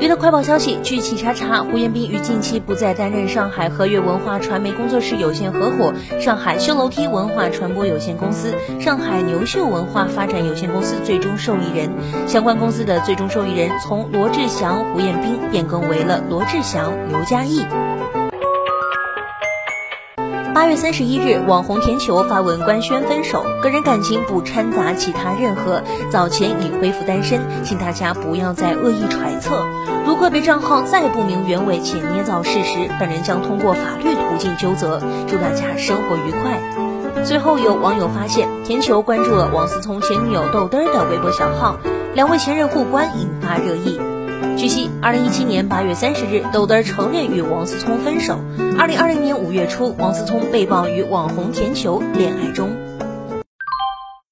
娱乐快报消息，据企查查，胡彦斌于近期不再担任上海和悦文化传媒工作室有限合伙、上海修楼梯文化传播有限公司、上海牛秀文化发展有限公司最终受益人。相关公司的最终受益人从罗志祥、胡彦斌变更为了罗志祥、刘嘉译。八月三十一日，网红甜球发文官宣分手，个人感情不掺杂其他任何，早前已恢复单身，请大家不要再恶意揣测。如个别账号再不明原委且捏造事实，本人将通过法律途径纠责。祝大家生活愉快。最后有网友发现，甜球关注了王思聪前女友豆嘚儿的微博小号，两位前任互关，引发热议。二零一七年八月三十日，豆豆承认与王思聪分手。二零二零年五月初，王思聪被曝与网红甜球恋爱中。